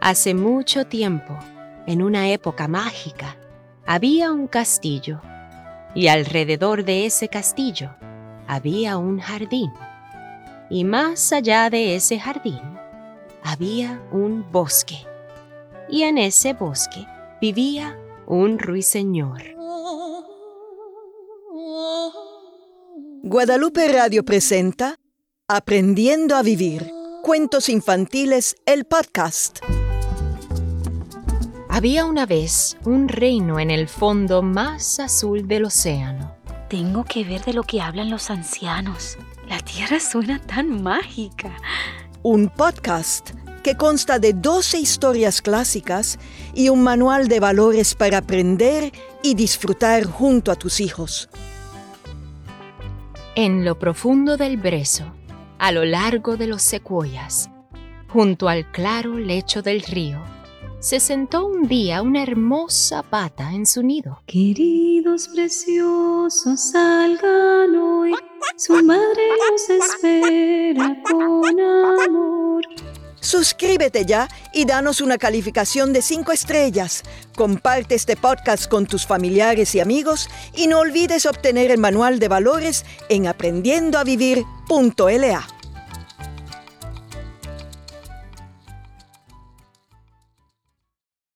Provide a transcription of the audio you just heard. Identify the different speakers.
Speaker 1: Hace mucho tiempo, en una época mágica, había un castillo y alrededor de ese castillo había un jardín. Y más allá de ese jardín había un bosque. Y en ese bosque vivía un ruiseñor.
Speaker 2: Guadalupe Radio presenta Aprendiendo a Vivir. Cuentos infantiles, el podcast.
Speaker 1: Había una vez un reino en el fondo más azul del océano.
Speaker 3: Tengo que ver de lo que hablan los ancianos. La tierra suena tan mágica.
Speaker 2: Un podcast que consta de 12 historias clásicas y un manual de valores para aprender y disfrutar junto a tus hijos.
Speaker 1: En lo profundo del brezo, a lo largo de los secuoyas, junto al claro lecho del río, se sentó un día una hermosa pata en su nido.
Speaker 4: Queridos preciosos, salgan hoy, su madre los espera con amor.
Speaker 2: Suscríbete ya y danos una calificación de 5 estrellas. Comparte este podcast con tus familiares y amigos y no olvides obtener el manual de valores en aprendiendoavivir.la.